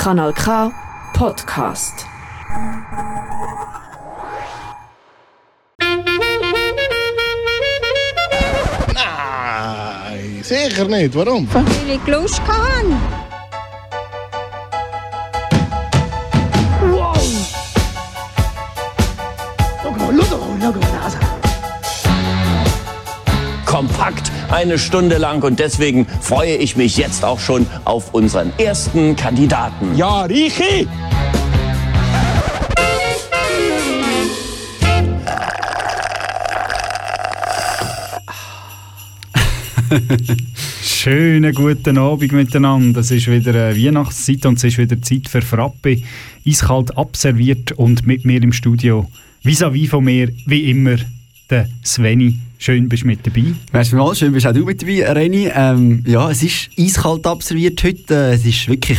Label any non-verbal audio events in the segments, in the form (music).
Kanal K Podcast. Nein, sicher nicht. Warum? Weil ich Lust hatte. kompakt eine Stunde lang und deswegen freue ich mich jetzt auch schon auf unseren ersten Kandidaten. Ja, Richi! (laughs) Schönen guten Abend miteinander. Es ist wieder eine Weihnachtszeit und es ist wieder Zeit für Frappe. Eiskalt abserviert und mit mir im Studio, vis-à-vis von mir, wie immer, der Sveni. Schön bist du mit dabei. Weißt du mal, schön bist auch du mit dabei, Reni. Ähm, ja, es ist eiskalt abserviert heute. Es ist wirklich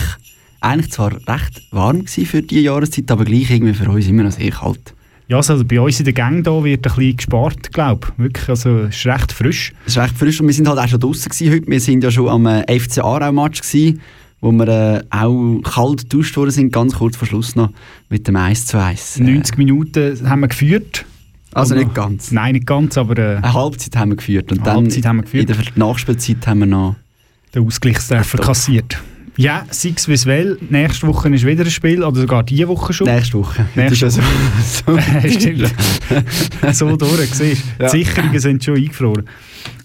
eigentlich zwar recht warm für diese Jahreszeit, aber gleich irgendwie für uns immer noch sehr kalt. Ja, also bei uns in der Gang hier wird ein bisschen gespart, glaube ich. Wirklich, also es ist recht frisch. Es ist recht frisch und wir sind halt auch schon draußen heute. Wir sind ja schon am äh, FC Aarau-Match gewesen, wo wir äh, auch kalt getauscht worden sind, ganz kurz vor Schluss noch mit dem 1 zu 1. 90 Minuten haben wir geführt. Also nicht ganz. Nein, nicht ganz, aber äh, Eine Halbzeit haben wir geführt und Eine dann Halbzeit haben wir geführt. in der Nachspielzeit haben wir noch... den Ausgleichstreffer kassiert. Ja, sei es wie es will. Nächste Woche ist wieder ein Spiel, oder sogar diese Woche schon. Nächste Woche. Nächste Das ist ja so, (laughs) so Stimmt. (laughs) so durch, siehst. Ja. Die Sicherungen sind schon eingefroren.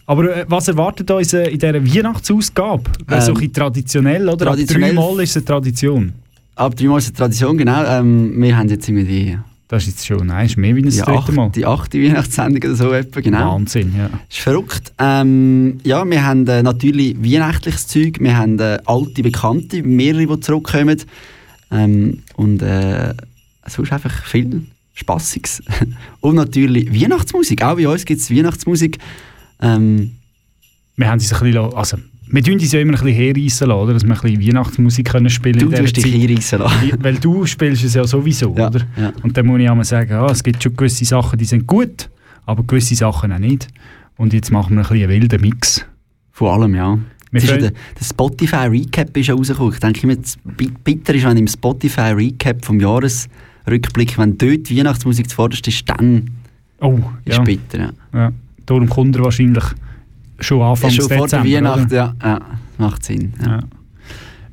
Aber äh, was erwartet uns äh, in dieser Weihnachtsausgabe? Ähm, so ein traditionell, oder? traditionell- Ab dreimal ist es eine Tradition. Ab dreimal ist eine Tradition, genau. Ähm, wir haben jetzt irgendwie die, Das ist jetzt schon, nein, ist mehr wie ein die, dritte Mal. die achte Weihnachtssendung oder so etwa, genau. Wahnsinn, ja. ist verrückt. Ähm, ja, wir haben äh, natürlich weihnachtliches Zeug, wir haben äh, alte Bekannte, mehrere, die zurückkommen. Ähm, und äh, sonst einfach viel Spassiges. (laughs) und natürlich Weihnachtsmusik. Auch bei uns gibt es Weihnachtsmusik. Ähm, Wir haben uns ein bisschen, also, wir tun uns ja immer ein bisschen herreissen lassen, oder? dass wir ein bisschen Weihnachtsmusik können spielen du in dieser tust dich Zeit. hinreissen lassen. Weil du spielst es ja sowieso, Ja, oder? ja. Und dann muss ich auch mal sagen, ja, es gibt schon gewisse Sachen, die sind gut, aber gewisse Sachen auch nicht. Und jetzt machen wir ein bisschen einen wilden Mix. Vor allem, ja. Ist ja können- der, der Spotify Recap ist ja rausgekommen. Ich denke immer, das bi- bitter ist, wenn im Spotify Recap vom Jahresrückblick, wenn dort Weihnachtsmusik zuvorderst ist, dann Oh, ist ja. bitter. Ja. ja. Darum kommt er wahrscheinlich schon Anfang schon vor der Dezember. Weihnacht, oder? ja, ja. Macht Sinn. Ja.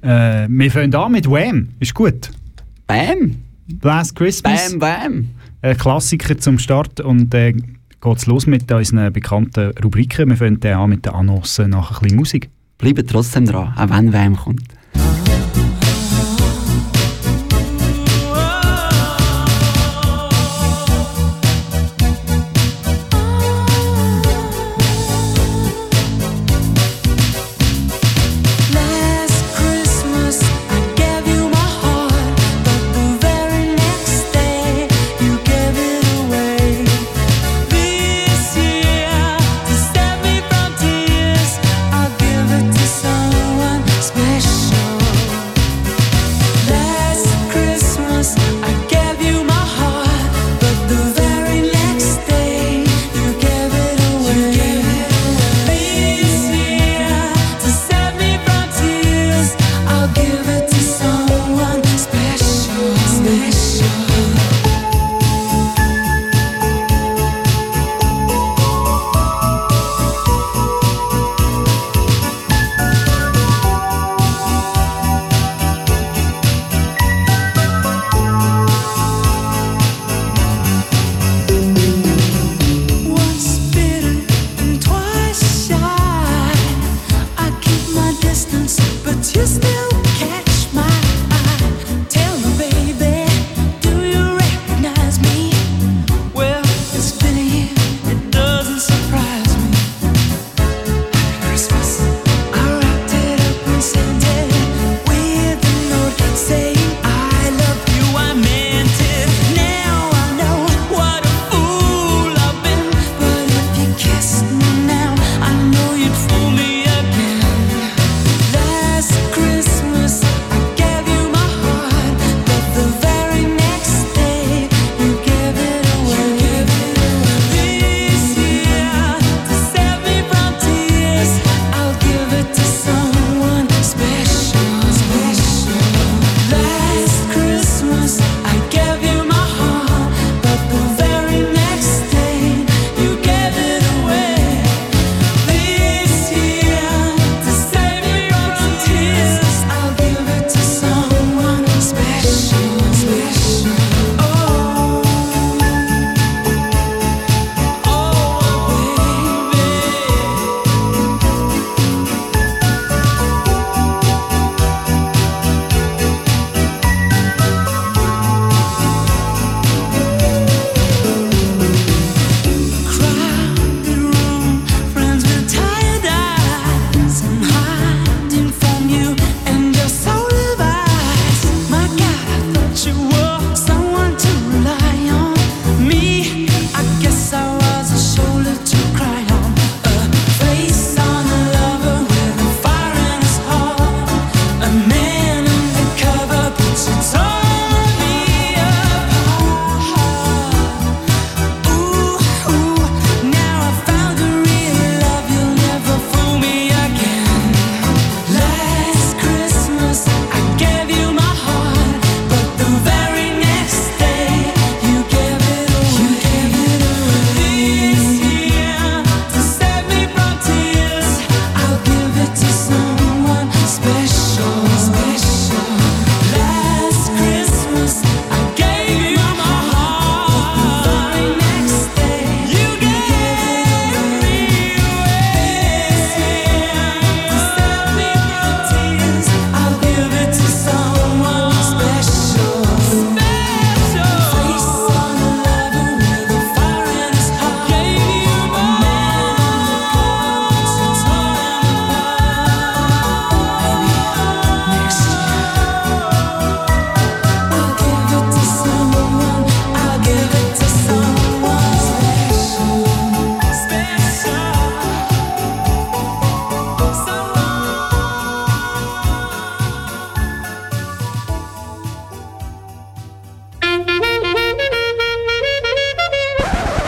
Ja. Äh, wir fangen an mit Wham. Ist gut. Bam! Last Christmas. Bam, bam! Ein Klassiker zum Start. Und äh, geht es los mit unseren bekannten Rubriken. Wir fangen an mit der Annonce nach ein bisschen Musik. Bleibt trotzdem dran, auch wenn Wärme kommt.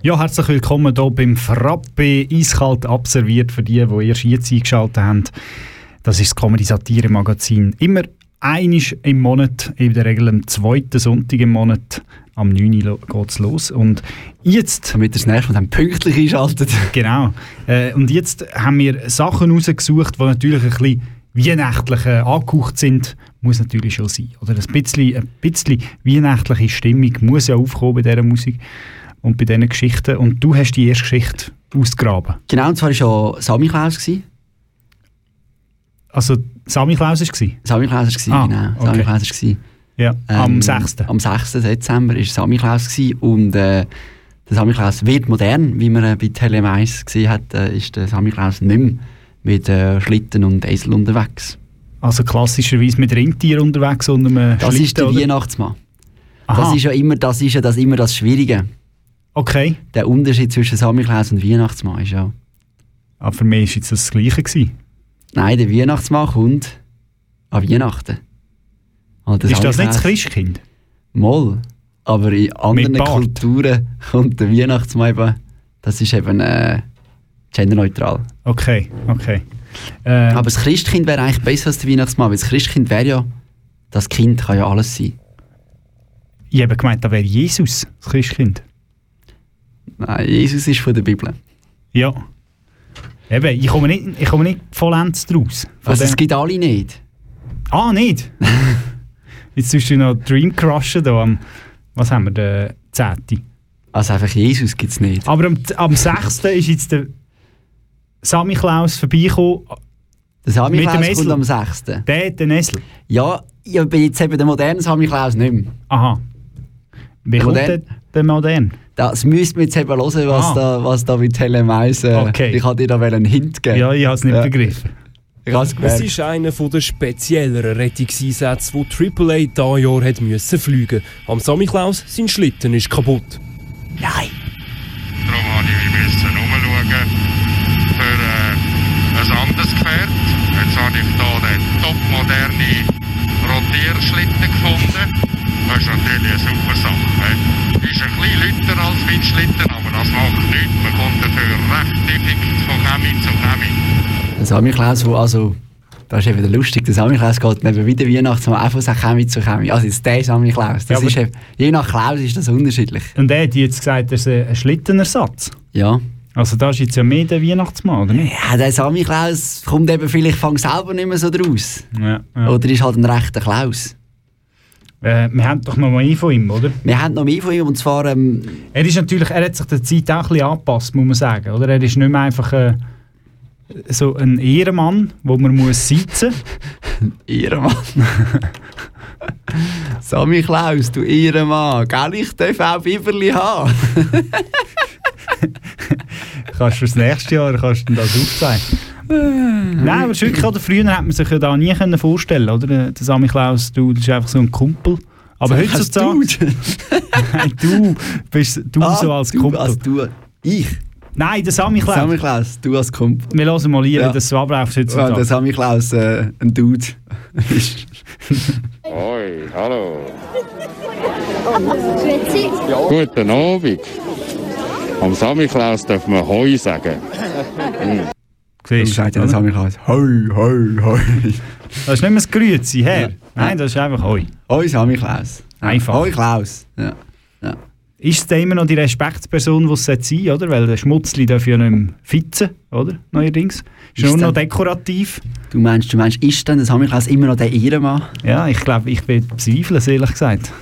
Ja, herzlich willkommen hier beim Frappe, eiskalt abserviert für die, die erst jetzt eingeschaltet haben. Das ist das Comedy-Satire-Magazin. Immer einisch im Monat, in der Regel am zweiten Sonntag im Monat. Am 9. geht es los. Und jetzt Damit ihr das nächste Mal dann pünktlich einschaltet. (laughs) Genau. Äh, und jetzt haben wir Sachen rausgesucht, die natürlich ein bisschen weihnachtlich äh, angehaucht sind. Muss natürlich schon sein. Oder ein bisschen, ein bisschen weihnachtliche Stimmung muss ja aufkommen bei dieser Musik und bei diesen Geschichten. Und du hast die erste Geschichte ausgegraben. Genau, und zwar war ja Sammy Klaus. Gewesen. Also Sammy Klaus war es? Sammy Klaus war, Ah, genau. okay. Sammy Klaus war. Ja, am 6. Am 6. Dezember war Sammy Klaus und äh, der Sammy Klaus wird modern, wie man äh, bei Tele 1 gesehen hat, äh, ist der Sammy Klaus nicht mehr mit äh, Schlitten und Esel unterwegs. Also klassischerweise mit Rentier unterwegs und einem Das ist Schlitten, der oder? Weihnachtsmann. Aha, Das ist ja immer das, ist ja das, immer das Schwierige. Okay. Der Unterschied zwischen Sammy Klaus und Weihnachtsmann ist ja, Aber für mich war jetzt das Gleiche. Gewesen. nein, der Weihnachtsmann kommt an Weihnachten. Und der Ist das nicht das Christkind? Moll. Aber in anderen. Kulturen kommt der Weihnachtsmann eben, das ist eben äh, genderneutral. Okay, okay. Äh, Aber das Christkind wäre eigentlich besser als der Weihnachtsmann, weil das Christkind wäre ja, das Kind kann ja alles sein. ich habe gemeint, da wäre Jesus, das Christkind. Nein, Jesus ist von der Bibel. Ja. Eben, ich komme nicht, ich komme nicht vollends draus. Also es gibt alle nicht. ah, nicht? (laughs) Jetzt tust du noch Dream crushen da am, was haben wir, den 10. Also einfach Jesus gibt es nicht. Aber am, am 6. ist jetzt der Sammy Klaus vorbeigekommen, Der Sammy Mit dem Klaus kommt am 6. der hat den Esel. Ja, ich bin jetzt eben der moderne Sammy Klaus nicht mehr. Aha. Wie kommt Modern. der, der modern? Das müsst ihr jetzt eben hören, was, Ah. da, was da mit Helen Mais... Äh, Okay. Ich wollte dir da einen Hint geben. Ja, ich habe es nicht Ja. begriffen. Es ist einer der spezielleren Rettungseinsätze, die AAA dieses Jahr hat müssen fliegen Am Sammy Klaus, sein Schlitten ist kaputt. Nein. Darum musste ich müssen umschauen für äh, ein anderes Gefährt. Jetzt habe ich hier den topmoderne Rotierschlitten gefunden. Das ist natürlich eine super Sache. He. Ist ein bisschen lauter als mein Schlitten, aber das macht nichts. Man kommt dafür recht effektiv von Chemie zu Chemie. Der Sammy Klaus, wo also... Das ist eben wieder lustig. Der Sammy Klaus geht neben wieder Weihnachtsmann einfach von Chemie zu Chemie. Also jetzt der Sammy Klaus. Das Ja, ist eben, je nach Klaus ist das unterschiedlich. Und er hat jetzt gesagt, das ist ein Schlittenersatz. Ja. Also da ist jetzt ja mehr der Weihnachtsmann, oder nicht? Ja, der Sammy Klaus kommt eben vielleicht fang selber nicht mehr so draus. Ja. ja. Oder ist halt ein rechter Klaus. Äh, wir haben doch noch mal eine von ihm, oder? Wir haben noch mehr von ihm und zwar... Ähm, Er ist natürlich, er hat sich der Zeit auch ein bisschen angepasst, muss man sagen, oder? Er ist nicht mehr einfach äh, so ein Ehrenmann, wo man muss sitzen. (laughs) Ehrenmann. (laughs) Sammy Klaus, du Ehrenmann. Gell, ich darf auch Biberli haben. (laughs) kannst du fürs nächste Jahr kannst du das aufzeigen. Nein, aber wirklich, oder? früher hat man sich ja da nie können vorstellen, oder? Der Sammy Klaus, du, das ist einfach so ein Kumpel. Aber heutzutage, (laughs) Nein, du bist du Ah, so als du, Kumpel. Als du. Ich? Nein, der Sammy Klaus. Sammy Klaus, du als Kumpel. Wir hören mal hier, Ja. wie das so abläuft Ja, heutzutage. der Sammy Klaus, äh, ein Dude. ist. Hoi, hallo. Guten Abend. Am Samichlaus darf man Hoi sagen. (laughs) Du Siehst sagst ja oder? der Sammy Klaus. Hoi, hoi, hoi. Das ist nicht mehr das Grüezi, Herr. Ja. Nein, das ist einfach Hoi. Hoi, Sammy Klaus. Ja. Einfach. Hoi, Klaus. Ja. Ist es dann immer noch die Respektsperson, die es sein sollte, oder? Weil der Schmutzli darf ja nicht mehr fitzen, oder? Neuerdings. Ist, Ist nur noch dann- dekorativ. Du meinst, du meinst, ist denn der Sammy Klaus immer noch der Ehrenmann? Ja, ich glaube, ich bezweifle es ehrlich gesagt.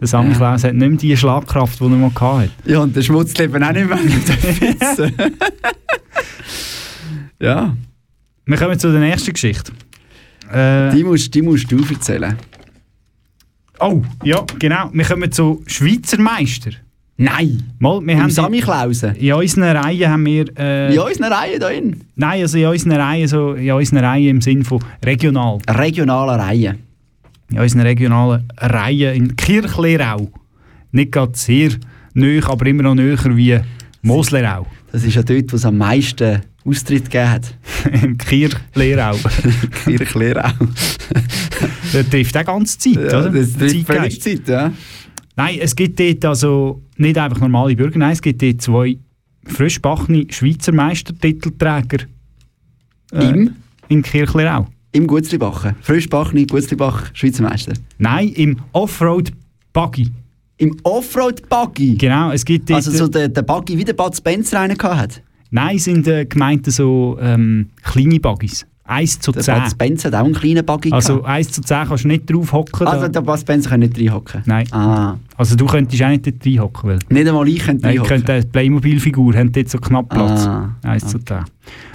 Der Sammy Ja. Klaus hat nicht mehr die Schlagkraft, die er mal hatte. Ja, und der Schmutzleben auch nicht mehr. (laughs) (laughs) ja, Wir kommen zu der nächsten Geschichte. Äh, die musst, die musst du erzählen. oh, ja, genau. Wir kommen zu Schweizer Meister. Nein! Mal, wir Im haben Samichlausen? in unseren Reihen haben wir... Äh, In unseren Reihen da in? Nein, also in unseren Reihen, so, in unseren Reihen im Sinn von regional. Regionale Reihen. In unseren regionalen Reihen in Kirchlerau. Nicht gerade sehr nöch, aber immer noch näher wie Moslerau. Das ist ja dort, wo es am meisten Austritt gegeben hat. (laughs) Im Kirchlerau. (laughs) Kirchlerau. (laughs) das trifft auch ganze Zeit, Ja, oder? das trifft völlig Zeit, ja. Nein, es gibt dort also nicht einfach normale Bürger, nein, es gibt dort zwei frisch backene Schweizer Meistertitelträger äh, Im? in Kirchlerau. Im Gutzlibachen. Frischbachni, Gutzlibach, Schweizer Meister. Nein, im Offroad Buggy. Im Offroad-Buggy? Genau, es gibt dort... Also so der, der Buggy, wie der Bud Spencer einen gehabt hat. Nein, sind äh, gemeint so ähm, kleine Buggies. 1 zu Der 10. Bud Spencer hat auch einen kleinen Buggy Also gehabt. 1 zu 10 kannst du nicht drauf hocken. Also der Bud Spencer kann nicht reinhocken? Nein. Ah. Also du könntest auch nicht dort reinhocken. Weil Nicht einmal ich könnte Nein, ich reinhocken. könnte eine Playmobil-Figur, haben dort so knapp Platz. Ah, 1 zu 10.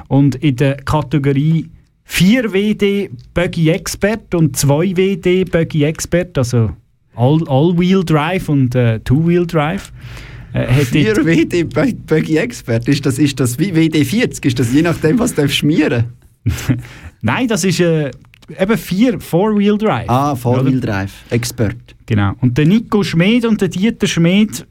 Und in der Kategorie 4 WD Buggy Expert und 2 WD Buggy Expert, also All- All-Wheel Drive und äh, Two-Wheel Drive, hat Vier WD Bu- Buggy Expert, ist das, ist das wie WD40? Ist das je nachdem, was du schmieren (laughs) Nein, das ist äh, eben 4 Four-Wheel Drive. Ah, Four-Wheel Oder? Drive. Expert. Genau. Und der Nico Schmid und der Dieter Schmid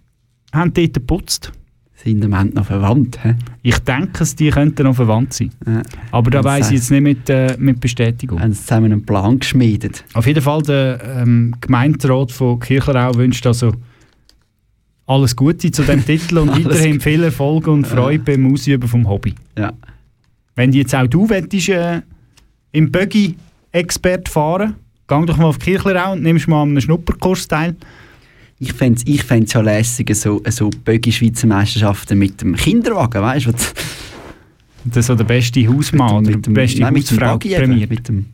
haben dort geputzt. Sind im Moment noch verwandt, hä? Ich denke, die könnten noch verwandt sein. Ja. Aber da weiss ich jetzt nicht mit, äh, mit Bestätigung. Haben sie zusammen einen Plan geschmiedet. Auf jeden Fall, der ähm, Gemeinderat von Kirchlerau wünscht also alles Gute zu dem Titel und (laughs) weiterhin viel Erfolg und Freude beim Ausüben vom Hobby. Ja. Wenn jetzt auch du willst, äh, im Buggy Expert fahren, geh doch mal auf Kirchlerau und nimmst mal an einem Schnupperkurs teil. Ich fände es ich fänd's ja lässig, so, so Buggy-Schweizer Meisterschaften mit dem Kinderwagen, weißt du? Das ist so der beste Hausmann oder mit die beste nein, mit dem Hausfrau Buggy eben, prämiert. Mit dem,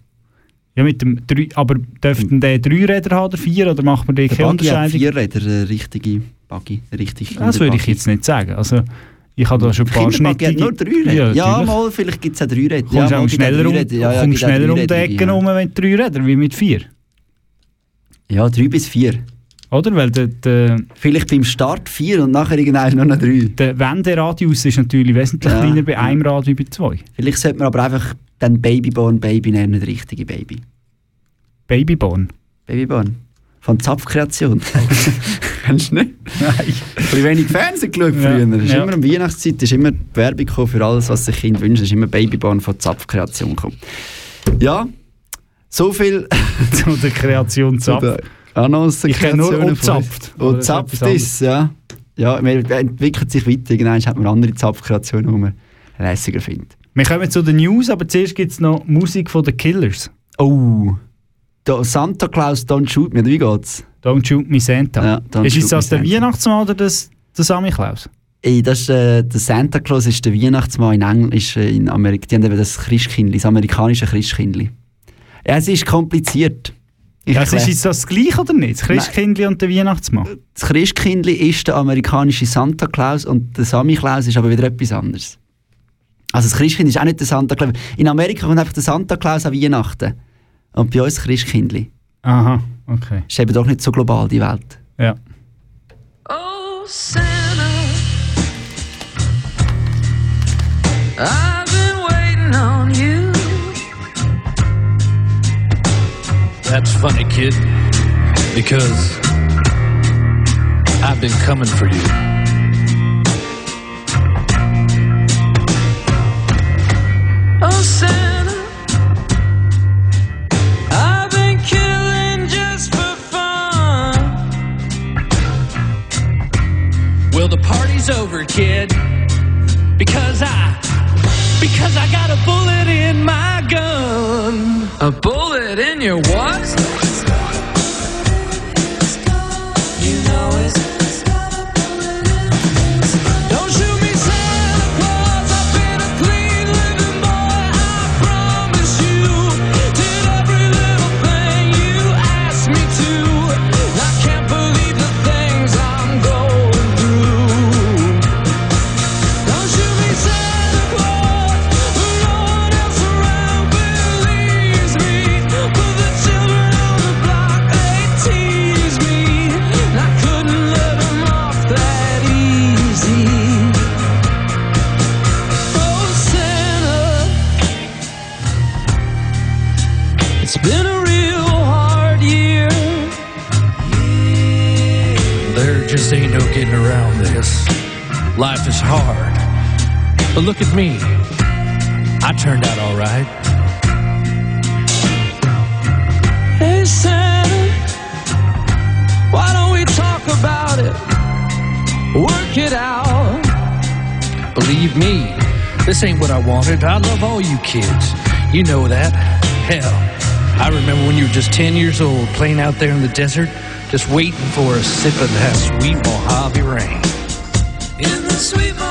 Ja, mit dem drei, aber dürften der drei Räder haben oder vier oder macht man da der keine Buggy hat Unterscheidung? vier Räder, eine richtige Buggy. eine Richtige Das würde ich jetzt nicht sagen. Also, ich habe da schon ein paar schnittige... nur drei Räder. Ja, Ja, mal, vielleicht gibt es auch drei Räder. Kommst ja, auch schneller, um, Räder. Ja, ja, kommst schneller um die Ecke ja. rum mit drei Rädern wie mit vier. Ja, drei bis vier. Oder? Weil der, der, Vielleicht beim Start vier und nachher irgendwann nur noch drei. der Wenderadius ist natürlich wesentlich Ja, kleiner bei einem Rad wie bei zwei. Vielleicht sollte man aber einfach dann Babyborn Baby nennen, nicht richtige Baby. Babyborn. Babyborn. Von Zapfkreation. (laughs) Kennst du nicht? Nein. Ein bisschen wenig Fernsehen geschaut Ja, früher. Es ist ja. immer um Weihnachtszeit, ist immer die Werbung für alles, was sich Kind wünschen. Es ist immer Babyborn von Zapfkreation gekommen. Ja, so viel (laughs) Zu der Kreation Zapf. Ich kenne nur Ozapft. Aber Und das ist Zapft etwas ist, ja. Ja, man entwickelt sich weiter. Irgendwann hat man andere Zapfkreationen, die man lässiger findet. Wir kommen zu den News, aber zuerst gibt es noch Musik von den Killers. Oh, Santa Claus Don't Shoot Me, wie geht's? Don't Shoot Me Santa. Ja, ist es das der. Weihnachtsmann oder das, der Sammy Klaus? Ey, das ist, äh, der Santa Claus ist der Weihnachtsmann in England, ist, äh, in Amerika. Die haben eben das Christkindli, das amerikanische Christkindli. Ja, es ist kompliziert. Ich Ja, ist jetzt das gleiche oder nicht? Das Christkindli und der Weihnachtsmann? das Christkindli ist der amerikanische Santa Claus und der Sammy Claus ist aber wieder etwas anderes. Also das Christkind ist auch nicht der Santa Claus. In Amerika kommt einfach der Santa Claus an Weihnachten. Und bei uns Christkindli. Aha, okay. Ist eben doch nicht so global, die Welt. Ja. Oh, Santa, I've been waiting on you. That's funny, kid, because I've been coming for you. Oh, Santa, the party's over, kid, because I, because I got a bullet in my gun. A bullet in your what? Life is hard. But look at me. I turned out alright. Hey, Santa, why don't we talk about it? Work it out. Believe me, this ain't what I wanted. I love all you kids. You know that. Hell, I remember when you were just 10 years old playing out there in the desert, just waiting for a sip of that sweet Mojave rain. In the sweet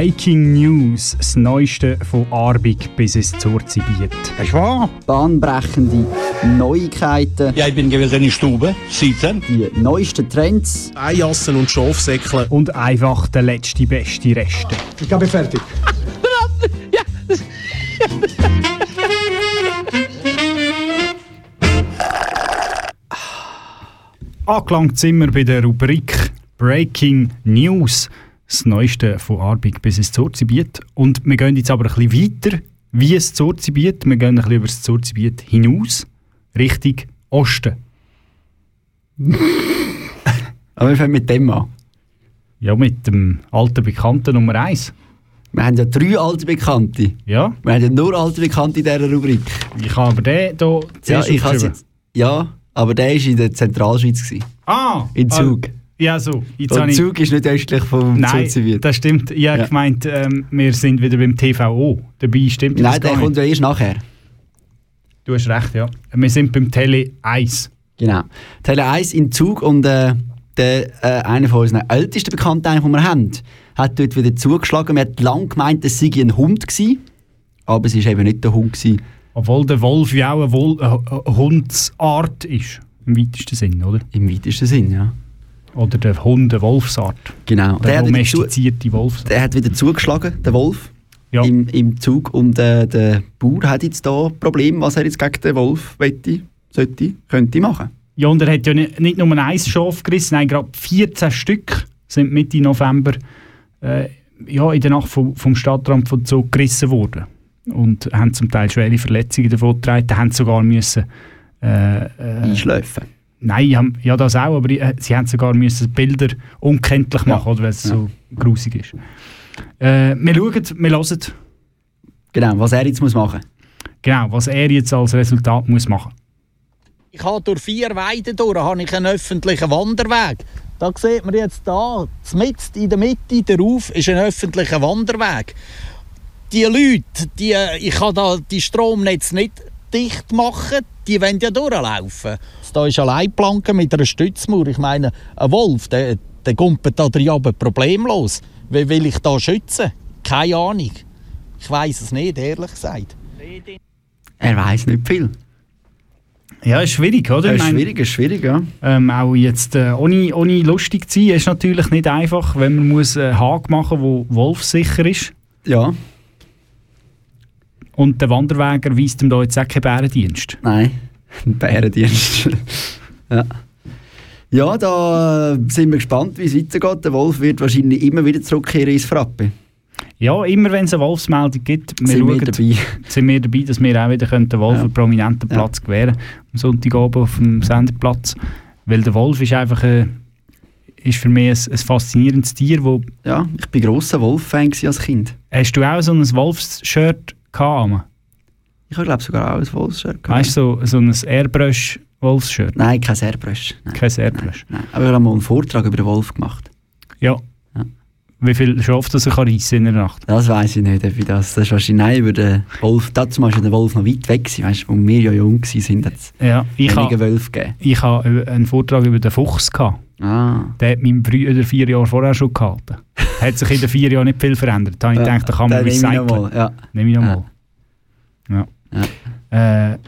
Breaking News, das Neueste von Arbig bis ins Zurzibiet. Ist wahr? Bahnbrechende Neuigkeiten. Ja, ich bin gewesen in der Stube, seitdem. Die neuesten Trends. Eijassen und Schafsäckle. Und einfach der letzte beste Reste. Ich bin fertig. Angelangt sind wir bei der Rubrik Breaking News, das Neueste von Arbig bis ins Zurzibiet. Und wir gehen jetzt aber ein bisschen weiter, wie das Zurzibiet. Wir gehen ein bisschen über das Zurzibiet hinaus, Richtung Osten. (laughs) Aber wir fangen mit dem an. Ja, mit dem alten Bekannten Nummer 1. Wir haben ja drei alte Bekannte. Ja. Wir haben ja nur alte Bekannte in dieser Rubrik. Ich habe aber den hier Ja, zuerst ich has aufgeschrieben. jetzt, ja, aber der war in der Zentralschweiz. Gewesen. Ah! In Zug. Ah, ja, so. Jetzt habe Und ich- Zug ist nicht östlich vom Nein, Zurzibiet. das stimmt. Ich habe Ja. gemeint, ähm, wir sind wieder beim TVO. Dabei stimmt das Nein, gar der kommt ja erst nachher. Du hast recht, ja. Wir sind beim Tele 1. Genau. Tele 1 in Zug und äh, der, äh, einer von unseren ältesten Bekannten, den wir haben, hat dort wieder zugeschlagen. Wir hatten lange gemeint, es sei ein Hund gewesen, aber es war eben nicht der Hund. Gewesen. Obwohl der Wolf ja auch eine, Wol äh, Hundsart ist. Im weitesten Sinn, oder? Im weitesten Sinn, ja. Oder der Hund eine Wolfsart. Genau. Der, zu- domestizierte Wolfsart. Der hat wieder zugeschlagen, der Wolf, Ja. im, im Zug. Und äh, der Bauer hat jetzt da ein Problem, was er jetzt gegen den Wolf wette, sollte, könnte machen. Ja, und er hat ja nicht, nicht nur ein Schaf gerissen, nein, gerade 14 Stück sind Mitte November äh, ja, in der Nacht vom, vom Stadtrand von Zug gerissen worden. Und haben zum Teil schwere Verletzungen davon getragen, haben sogar müssen... Äh, äh, Einschläfen. Nein, ja das auch, aber äh, sie haben sogar müssen Bilder unkenntlich machen, oder, weil es so grusig ist. Äh, wir schauen, wir hören, Genau, was er jetzt muss machen genau, was er jetzt als Resultat muss machen Ich habe durch vier Weiden durch habe ich einen öffentlichen Wanderweg. Da sieht man jetzt da, mitten in der Mitte, darauf ist ein öffentlicher Wanderweg. Die Leute, die, ich kann da die Stromnetz nicht dicht machen, die wollen ja durchlaufen. Da ist eine Leitplanke mit einer Stützmauer. Ich meine, ein Wolf, der, dann kommt da drin aber problemlos. Wie will ich da schützen? Keine Ahnung. Ich weiß es nicht, ehrlich gesagt. Er weiß nicht viel. Ja, ist schwierig, oder? Ist schwierig, ist schwierig, ja. Ähm, auch jetzt äh, ohne, ohne lustig zu sein, ist natürlich nicht einfach, wenn man muss einen Haken machen muss, der wolfsicher ist. Ja. Und der Wanderwäger weist ihm da jetzt auch keinen Bärendienst. Nein, ein (laughs) Bärendienst. ja. Ja, da sind wir gespannt, wie es weitergeht. Der Wolf wird wahrscheinlich immer wieder zurückkehren ins Frappe. Ja, immer wenn es eine Wolfsmeldung gibt, wir Sind wir schauen, dabei. sind wir dabei, dass wir auch wieder können den Wolf Ja. einen prominenten Ja. Platz gewähren am Sonntagabend auf dem Sendeplatz. Weil der Wolf ist einfach ein, ist für mich ein, ein faszinierendes Tier, wo Ja, ich bin grosser Wolf-Fan als Kind. Hast du auch so ein Wolfs-Shirt gehabt? Ich habe glaube sogar auch ein Wolfshirt. gehabt. Weißt du, so, so ein Airbrush-Wolfs-Shirt? Nein, kein Airbrush. Nein. Kein Airbrush. Nein. Aber wir haben mal einen Vortrag über den Wolf gemacht. Ja. Ja. Wie viel schafft er sich reissen in der Nacht? Das weiß ich nicht, ob ich das. Das ist wahrscheinlich nein, über den Wolf. Dazu war der Wolf noch weit weg, gewesen, weißt, du, wo wir ja jung waren, hat es Ja, ich wenige habe Wölfe gegeben. ich ha einen Vortrag über den Fuchs gehabt. Ah. Der hat mein Bruder vier Jahre vorher schon gehalten. hat sich in den vier Jahren nicht viel verändert. Da habe ich Ja, gedacht, da kann man recyceln. ja. Nehme ich noch mal. Ja. Äh,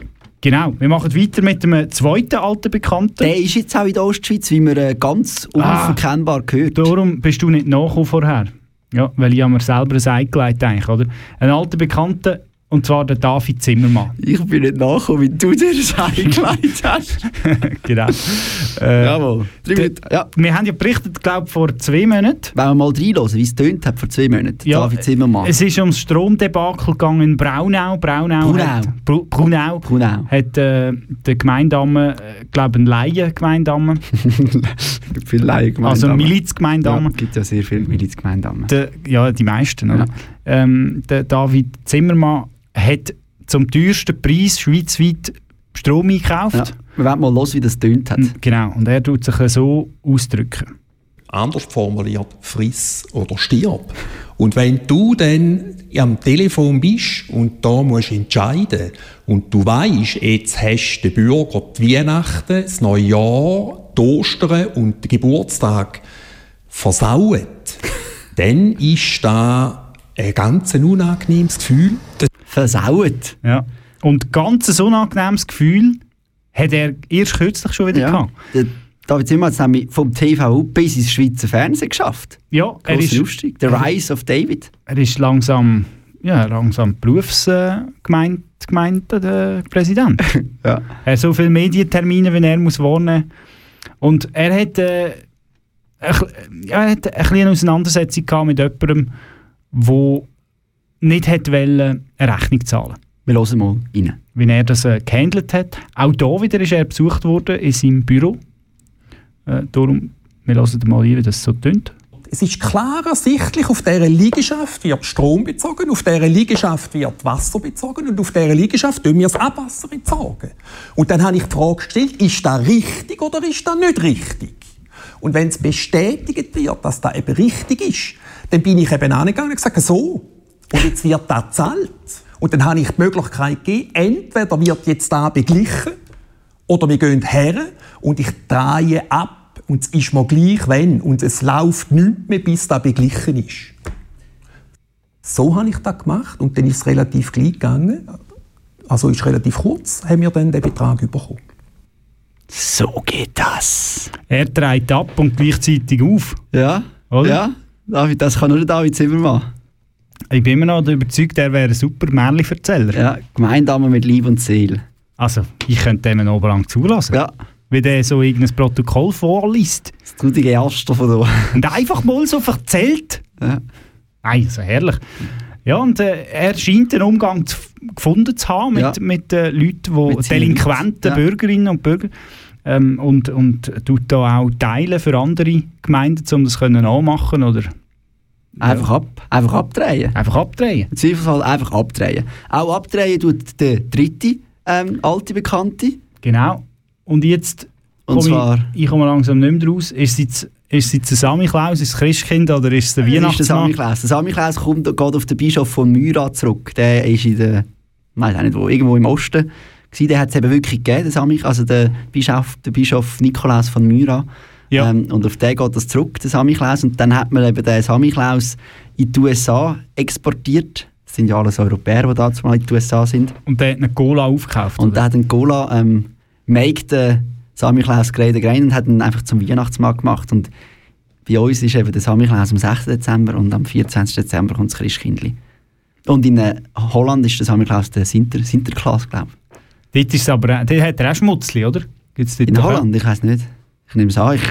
genau, wir machen weiter mit dem zweiten alten Bekannten. Der ist jetzt auch in der Ostschweiz, wie man äh, ganz Ah. unverkennbar gehört. Darum bist du nicht nachgekommen vorher. Ja, weil ich mir selber ein Ei gelegt, eigentlich, oder? Ein alter Bekannter, und zwar der David Zimmermann. Ich bin nicht nachgekommen, wie du dir das eingelegt hast. (laughs) genau. Äh, Jawohl. Minuten. Ja. Wir haben ja berichtet, glaube vor zwei Monaten. Wollen wir mal reinhören, wie es tönt hat vor zwei Monaten? Ja, David Zimmermann. Es ist ums Stromdebakel gegangen in Braunau. Braunau. Brunau. Hat, Bru Brunau. Brunau. Hat äh, der Gemeindamme, äh, glaube ein Laien-Gemeindamme. Es gibt viele Laien also ein Milizgemeindamme. Ja, es gibt ja sehr viele Milizgemeindamen. Der, ja, die meisten. Oder? Ja. Ähm, der David Zimmermann hat zum teuersten Preis schweizweit Strom eingekauft. Ja. Wir wollen mal hören, wie das tönt hat. Genau, und er tut sich so ausdrücken. Anders formuliert, friss oder stirb. Und wenn du dann am Telefon bist und da musst entscheiden und du weißt, jetzt hast der Bürger die Weihnachten, das neue Jahr, die Ostern und den Geburtstag versaut, (laughs) dann ist da ein ganz unangenehmes Gefühl. Versaut. Ja. Und ganz ein unangenehmes Gefühl hat er erst kürzlich schon wieder Ja. gehabt. Der David Zimmermann hat es nämlich vom TV bis ins Schweizer Fernsehen geschafft. Ja, er Grosse ist, Aufstieg. The Rise of David. er ist langsam, ja, langsam berufsgemeint gemeint, der Präsident. (laughs) Ja. Er hat so viele Medientermine, wie er muss wahrnehmen Und er hat, äh, ein, ja, er hat ein bisschen eine Auseinandersetzung gehabt mit jemandem, der nicht hat wollen, eine Rechnung zahlen Wir hören mal rein. wie er das äh, gehandelt hat. Auch da wieder ist er besucht worden in seinem Büro. Äh, darum, wir hören mal rein, wie das so tönt. Es ist klar ersichtlich, auf dieser Liegenschaft wird Strom bezogen, auf dieser Liegenschaft wird Wasser bezogen und auf dieser Liegenschaft tun wir das Abwasser bezogen. Und dann habe ich die Frage gestellt, ist das richtig oder ist das nicht richtig? Und wenn es bestätigt wird, dass das eben richtig ist, dann bin ich eben angegangen und gesagt, so, und jetzt wird das gezahlt. Und dann habe ich die Möglichkeit gegeben, entweder wird jetzt da beglichen oder wir gehen her und ich drehe ab und es ist mir gleich, wenn. Und es läuft nichts mehr, bis das beglichen ist. So habe ich das gemacht und dann ist es relativ gleich gegangen. Also ist relativ kurz, haben wir dann den Betrag bekommen. So geht das. Er dreht ab und gleichzeitig auf. Ja. Oder? Ja. David, das kann nur der David Zimmermann. Ich bin immer noch überzeugt, er wäre ein super Märchenverzähler. Ja, Gemeindame mit Lieb und Seele. Also, ich könnte dem noch lang zulassen. Ja. Wie der so irgendein Protokoll vorliest. Das tut die Erste von da. (laughs) Und einfach mal so erzählt. Ja. Nein, so herrlich. Ja, und äh, er scheint einen Umgang zu, gefunden zu haben mit, Ja. mit äh, Leuten, die Mit delinquenten ja. Bürgerinnen und Bürger ähm, und, und tut da auch teilen für andere Gemeinden, um das können anmachen oder Einfach ab, einfach abdrehen. einfach abdrehen. Im Zweifelsfall einfach abdrehen. Auch abdrehen tut der dritte ähm, alte Bekannte. Genau. Und jetzt Und komme zwar- ich, ich komme langsam nicht mehr raus. Ist es jetzt, ist es jetzt ein Samichlaus, ist es Christkind oder ist es der Das ist der Weihnachtsmann? Samichlaus. Der Samichlaus kommt geht auf den Bischof von Myra zurück. Der ist in der, weiß auch nicht wo, irgendwo im Osten. Gewesen. Der hat es eben wirklich gegeben, der Samich, also der Bischof, der Bischof Nikolaus von Myra. Ja. Ähm, und auf den geht das zurück, der Samichlaus. Und dann hat man eben den Samichlaus in die USA exportiert. Das sind ja alles Europäer, die dazu mal in die USA sind. Und der hat einen Cola aufgekauft. Und der hat einen Cola ähm, make den Samichlaus gerade rein und hat ihn einfach zum Weihnachtsmarkt gemacht. Und bei uns ist eben der Samichlaus am 6. Dezember und am 24. Dezember kommt das Christkindli. Und in äh, Holland ist der Samichlaus der Sinter, Sinterklaas, glaube ich. Dort ist es aber, dort hat er auch Schmutzli, oder? Gibt's dort In? Holland, ich weiß nicht. Ich nehme es an. Ich,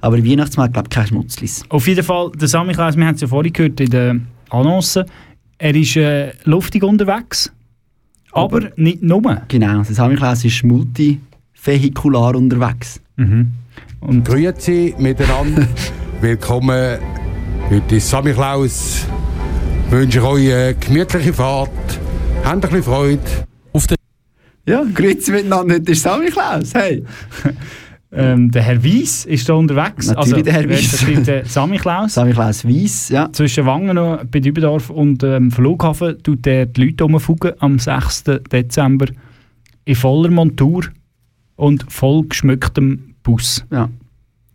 aber im Weihnachtsmarkt glaube ich keine Schmutzlis. Auf jeden Fall, der Samichlaus, wir haben es ja vorhin gehört in der Annonce, er ist äh, luftig unterwegs, aber, nicht nur. Genau, der Samichlaus ist multivehikular unterwegs. Mhm. Und Grüezi miteinander. (laughs) Willkommen heute ist Samichlaus. Wünsche ich euch eine gemütliche Fahrt. Habt ein bisschen Freude. Der Ja, grüezi miteinander, heute ist Samichlaus. Hey! (laughs) Ähm, der Herr Weiss ist da unterwegs. Natürlich der Herr Weiss. der Samichlaus. Samichlaus Weiss, ja. Zwischen Wangen und bei Dübendorf und ähm, Flughafen tut er die Leute rumfugen am 6. Dezember in voller Montur und voll geschmücktem Bus. Ja.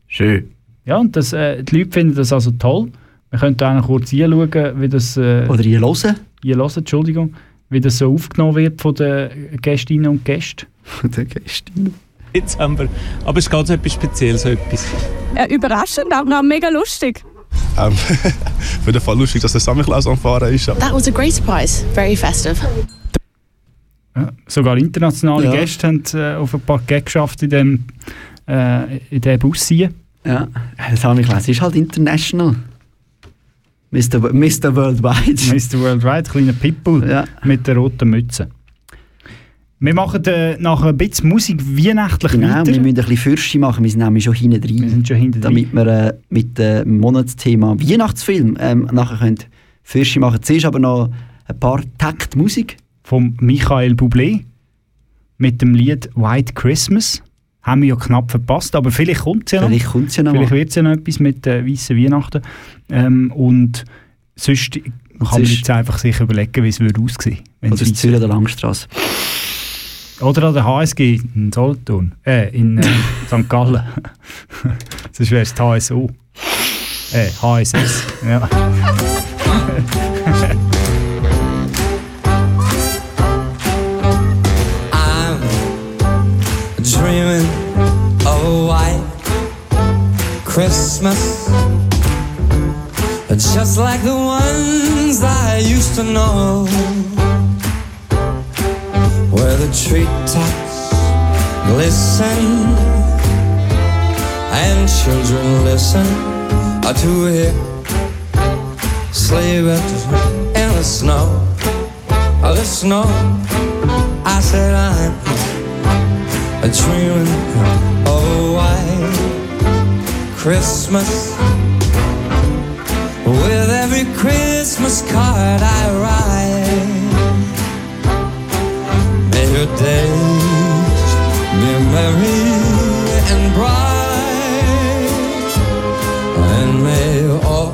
Schön. Ja, und das, äh, die Leute finden das also toll. Wir können da noch kurz hinschauen, wie das... Äh, Oder hier hören. Hier hören, Entschuldigung. Wie das so aufgenommen wird von den Gästinnen und Gästen. Von den Gästinnen. Dezember. Aber es ist ganz etwas Spezielles, so etwas. Äh, überraschend, auch noch mega lustig. Ähm, für den Fall lustig, dass der Samichlaus am Fahren ist. That was a great surprise. Very festive. Ja, sogar internationale Ja. Gäste haben äh, auf ein paar Gags geschafft in dem, äh, in dem Bus hier. Ja, der Samichlaus ist halt international. Mr. W- Mr. Worldwide. (laughs) Mr. Worldwide, kleiner Pitbull mit der roten Mütze. Wir machen äh, nach ein bisschen Musik weihnachtlich Genau, weiter. wir müssen ein bisschen Fürschi machen, wir sind nämlich schon hinten drin. Wir sind schon hinten Damit wir äh, mit dem Monatsthema Weihnachtsfilm ähm, nachher können Fürschi machen. Zuerst aber noch ein paar Takt Musik. Vom Michael Bublé mit dem Lied White Christmas. Haben wir ja knapp verpasst, aber vielleicht kommt es ja noch. Vielleicht kommt's ja noch Vielleicht wird es ja noch etwas mit äh, weißen Weihnachten. Ähm, und sonst kann man sonst- jetzt einfach sich überlegen, wie es würde aussehen würde. Oder in Zürich an der Langstrasse. Oder an der HSG in Solothurn. Äh, in äh, (laughs) St. Gallen. (laughs) Sonst wäre es die HSO. Äh, HSS. Ja. (laughs) I'm dreaming of a white Christmas, just like the ones I used to know, where the treetops glisten and children listen to hear sleigh bells in the snow. Oh, the snow. I said I'm a dreaming of oh, a white Christmas. With every Christmas card I write, may your days be merry and bright, and may all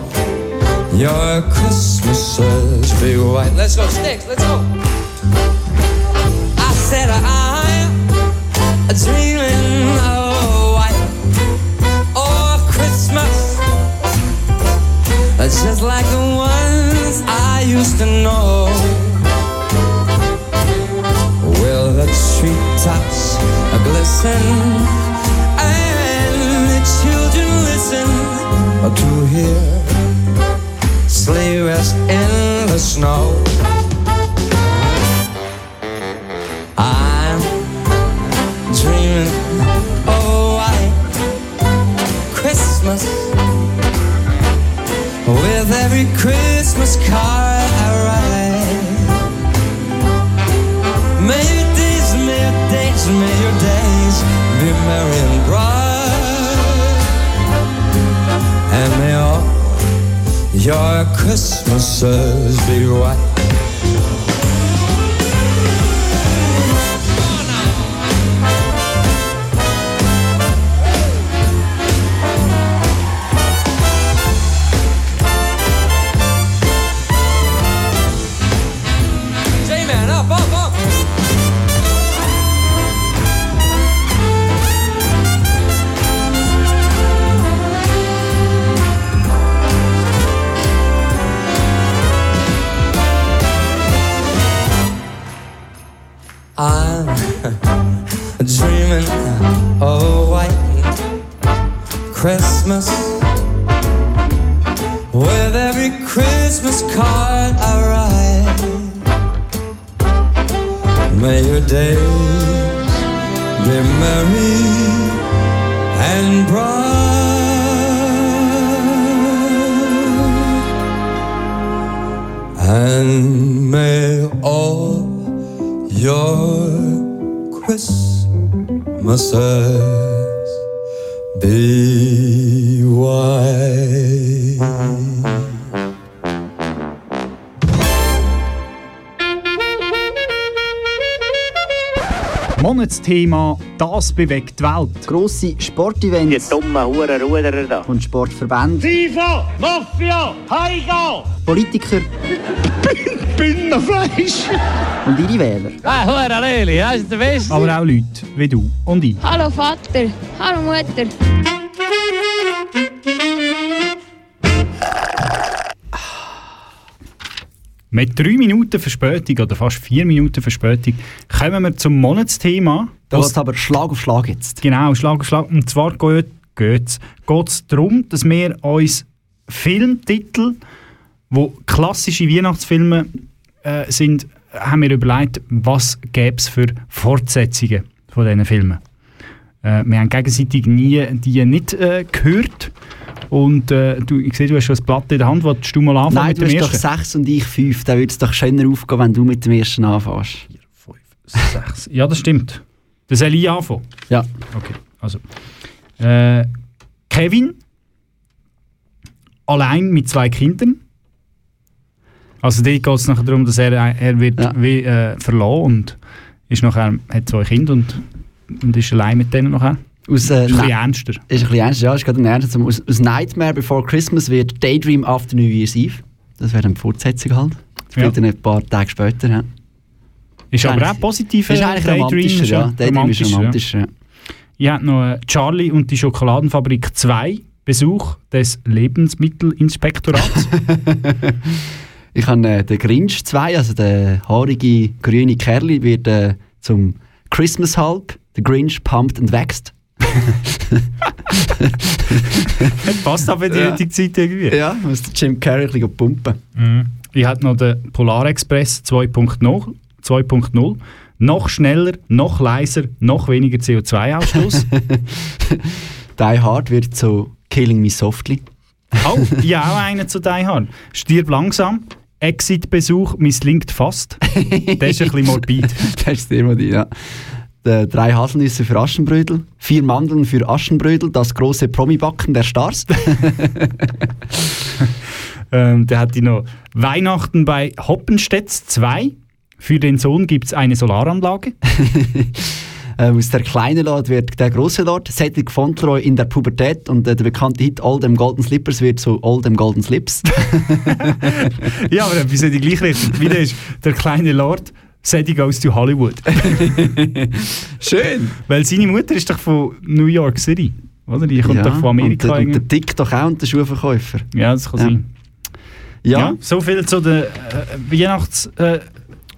your Christmases be white. Let's go, Sticks, let's go. I said I'm dreaming Christmases be white. Monatsthema «Das bewegt die Welt». Grosse Sportevents. Die dummen Hurenruderer da. Und Sportverbände. FIFA, Mafia, Heiga! Politiker. Bündnerfleisch! Und ihre Wähler. Ah, Hure Leli, das ist der Beste. Aber auch Leute wie du und ich. Hallo Vater, hallo Mutter. Mit drei Minuten Verspätung oder fast vier Minuten Verspätung kommen wir zum Monatsthema. Da geht aber Schlag auf Schlag jetzt. Genau, Schlag auf Schlag. Und zwar geht es darum, dass wir uns Filmtitel, wo klassische Weihnachtsfilme äh, sind, haben wir überlegt, was gäbe es für Fortsetzungen von diesen Filmen. Äh, wir haben gegenseitig nie die nicht äh, gehört. Und äh, du, ich sehe, du hast schon das Blatt in der Hand. Wolltest du mal anfangen Nein, mit du dem hast doch ersten? sechs und ich fünf. Dann würde es doch schöner aufgehen, wenn du mit dem ersten anfängst. Sechs. (laughs) Ja, das stimmt. Das soll ich anfangen? Ja. Okay, also. Äh, Kevin, allein mit zwei Kindern. Also dort geht es nachher darum, dass er, er wird wie, äh, verlassen und ist nachher, hat zwei Kinder und, und ist allein mit denen nachher. Aus, äh, ist ein bisschen ernster. Ist ein bisschen ernster, ja, ist gerade ein ernster. Aus, aus Nightmare Before Christmas wird Daydream After New Year's Eve. Das wäre dann die Fortsetzung halt. Das spielt Ja. dann ein paar Tage später. Ja. Ist aber auch positiv. Ist eigentlich Daydream romantischer, ja. Daydream ist romantischer, ja. Ich habe noch äh, Charlie und die Schokoladenfabrik 2, Besuch des Lebensmittelinspektorats. (laughs) Ich habe äh, den Grinch 2, also der haarige grüne Kerl, wird äh, zum Christmas Hulk. Der Grinch pumped and wächst. (laughs) Passt aber in die Ja. heutige Zeit irgendwie. Ja, muss der Jim Carrey ein bisschen pumpen. Mhm. Ich hatte noch den Polarexpress 2.0. 2.0. Noch schneller, noch leiser, noch weniger CO2-Ausstoß. (laughs) Die Hard wird zu Killing Me Softly. oh, ja, auch einer zu Die Hard. Stirb langsam. Exit-Besuch misslingt fast. Der ist ein bisschen morbid. (laughs) das ist die, ja. Der drei Haselnüsse für Aschenbrödel, vier Mandeln für Aschenbrödel, das große Promi-Backen der Stars. (laughs) (laughs) ähm, der hat die noch Weihnachten bei Hoppenstedt 2. Für den Sohn gibt es eine Solaranlage. Ähm, aus der kleinen Lord wird der große Lord. Cedric Fauntleroy in der Pubertät und äh, der bekannte Hit All Them Golden Slippers wird zu All Them Golden Slips. (laughs) (laughs) ja, aber in die gleiche Richtung. Wieder ist der kleine Lord, Sadie goes to Hollywood. (laughs) Schön. Weil seine Mutter ist doch von New York City. Oder? Die kommt Ja, doch von Amerika. Und, der- und der Dick doch auch und der Schuhverkäufer. Ja, das kann Ja. sein. Ja. Ja, so viel zu den äh, Weihnachts... Äh,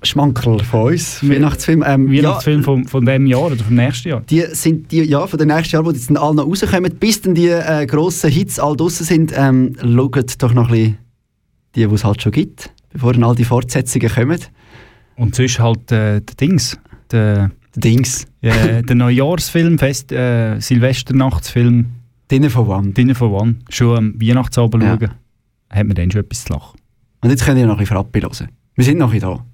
Schmankerl von uns. Weihnachtsfilm. Ähm, Weihnachtsfilm von, von diesem Jahr oder vom nächsten Jahr. Die sind die, ja, von den nächsten Jahren, die jetzt dann alle noch rauskommen, bis dann die äh, grossen Hits all draussen sind, ähm, schaut doch noch ein bisschen die, die es halt schon gibt, bevor dann all die Fortsetzungen kommen. Und sonst halt äh, der Dings. Der, Dings. Ja, der Neujahrsfilm, Fest, äh, Silvesternachtsfilm. Dinner for One. Dinner for One. Schon am Weihnachtsabend Ja. schauen. Hat man dann schon etwas zu lachen. Und jetzt könnt ihr noch ein bisschen Frappi hören. Wir sind noch da.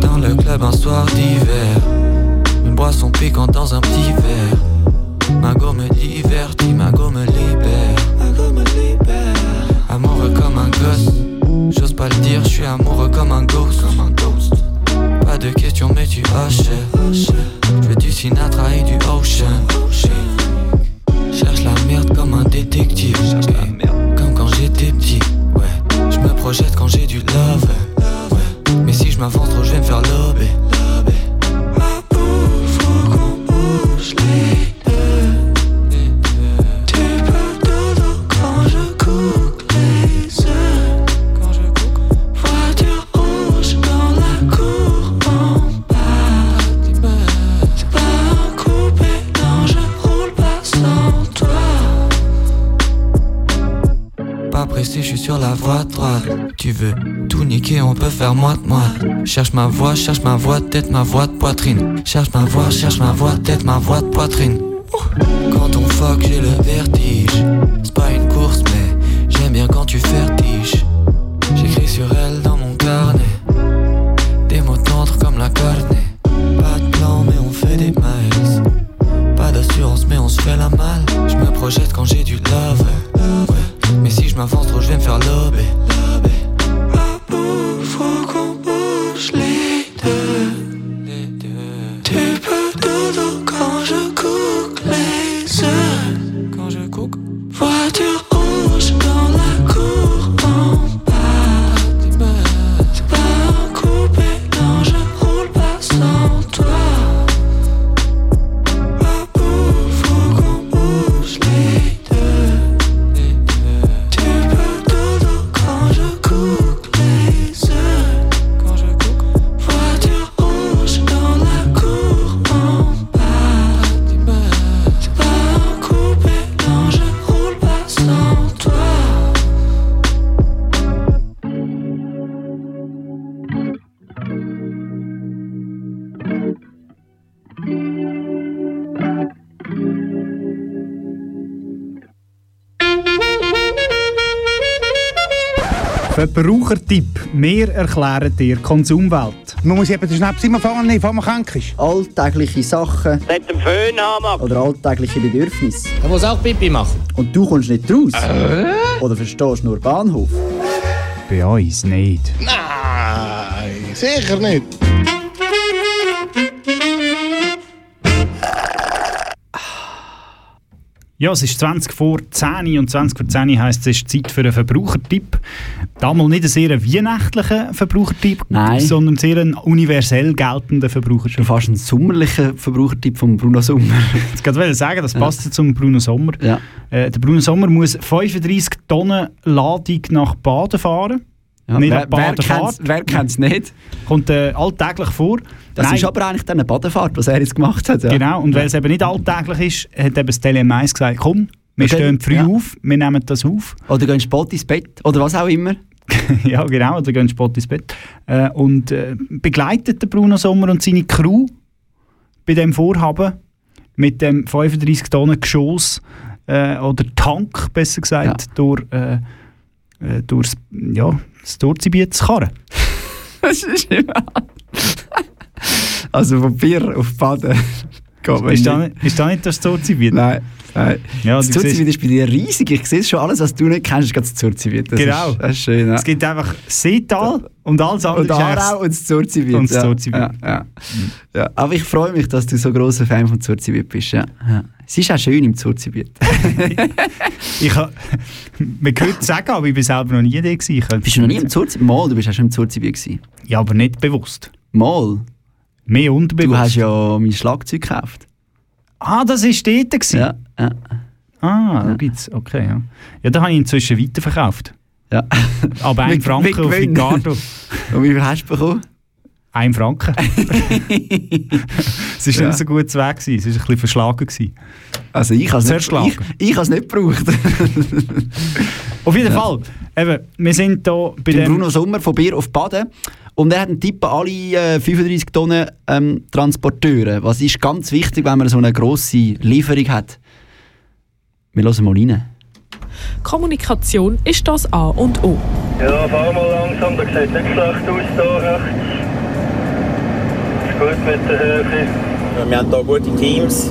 Dans le club un soir d'hiver Une boisson piquante dans un petit verre. Mago me divertit, Mago me libère. Amoureux comme un gosse J'ose pas le dire, je suis amoureux comme un ghost. Pas de questions mais tu achètes Je du Sinatra et du Ocean détective. Comme quand j'étais petit Ouais, je me projette quand j'ai du love Ouais, mais si je m'avance trop je vais me faire lober. Faut qu'on bouge les tu veux tout niquer, on peut faire moite-moite. Cherche ma voix, cherche ma voix tête, ma voix de poitrine. Cherche ma voix, cherche ma voix tête, ma voix de poitrine. Quand on fuck, j'ai le vertige. C'est pas une course, mais j'aime bien quand tu fertiges. J'écris sur elle Verbrauchertipp. Wir erklären dir Konsumwelt. Man muss eben den Schnaps immer nehmen, bevor man krank ist. Alltägliche Sachen. Mit dem Föhn haben Oder alltägliche Bedürfnisse. Er muss auch Pipi machen. Und du kommst nicht raus. Oder verstehst nur Bahnhof. Bei uns nicht. Nein, sicher nicht. Ja, es ist 20 vor 10 und 20 vor 10 heisst, es ist Zeit für einen Verbrauchertipp. Damals nicht einen sehr weihnachtlichen Verbrauchertipp, Nein. sondern sehr einen universell geltenden Verbrauchertipp. Fast ein sommerlicher Verbrauchertipp von Bruno Sommer. (laughs) Jetzt wollte ich sagen, das passt ja. zum Bruno Sommer. Ja. Äh, der Bruno Sommer muss 35 Tonnen Ladung nach Baden fahren. Ja, Nicht wer- wer wer kennt's nicht? Kommt äh, alltäglich vor. Das Nein. ist aber eigentlich dann eine Badefahrt, was er jetzt gemacht hat. Ja. Genau, und weil es eben nicht alltäglich ist, hat eben das Tele 1 gesagt, komm, wir Okay, stehen früh ja. auf, wir nehmen das auf. Oder gehen spät ins Bett, oder was auch immer. (laughs) ja, genau, oder gehen spät ins Bett. Äh, und äh, begleitet den Bruno Sommer und seine Crew bei dem Vorhaben mit dem 35 Tonnen Geschoss äh, oder Tank, besser gesagt, durch, äh, durchs, ja, das Durchziehbiet zu karren. (laughs) Das ist immer. (laughs) Also von Bier auf Baden. Ist da nicht, ist da nicht das Durchziehbiet? Nein. Nein. Ja, das Zurzibiet ist bei dir riesig. Ich sehe es schon, alles, was du nicht kennst, ist gerade das Zurzibiet. Das Genau. Ist, das ist schön. Ja. Es gibt einfach Seetal und alles andere Und Aarau und das Zurzibiet. Und das ja. Zurzibiet. Ja, ja. Ja. Aber ich freue mich, dass du so großer Fan von Zurzibiet bist. Ja. Ja. Es ist auch schön im Zurzibiet. (laughs) Ich ha, man könnte sagen, aber ich bin selber noch nie da gewesen. Bist du noch nie im Zurzibiet? Mal, du bist auch schon im Zurzibiet gewesen. Ja, aber nicht bewusst. Mal? Mehr unterbewusst. Du hast ja mein Schlagzeug gekauft. Ah, das war dort? Gewesen. Ja, ja. Ah, da gibt's, okay, ja. Ja, da habe ich inzwischen weiterverkauft. Ja. Aber ein Mit- Franken auf. Ricardo. (laughs) Und wie viel hast du bekommen? Ein Franken. (laughs) es war Ja. nicht so gut Weg, gewesen. es war ein bisschen verschlagen. Gewesen. Also ich habe es nicht, Zerschlagen. ich, ich has nicht gebraucht. (laughs) Auf jeden Ja. Fall, eben, wir sind hier bei Der dem... Bruno Sommer von Bier auf Baden. Und er hat einen Tipp an alle äh, 35 Tonnen ähm, Transporteure. Was ist ganz wichtig, wenn man so eine grosse Lieferung hat? Wir hören mal rein. Kommunikation ist das A und O. Ja, fahr mal langsam, da sieht nicht schlecht aus da rechts. Gut mit der Höhe. Wir haben hier gute Teams,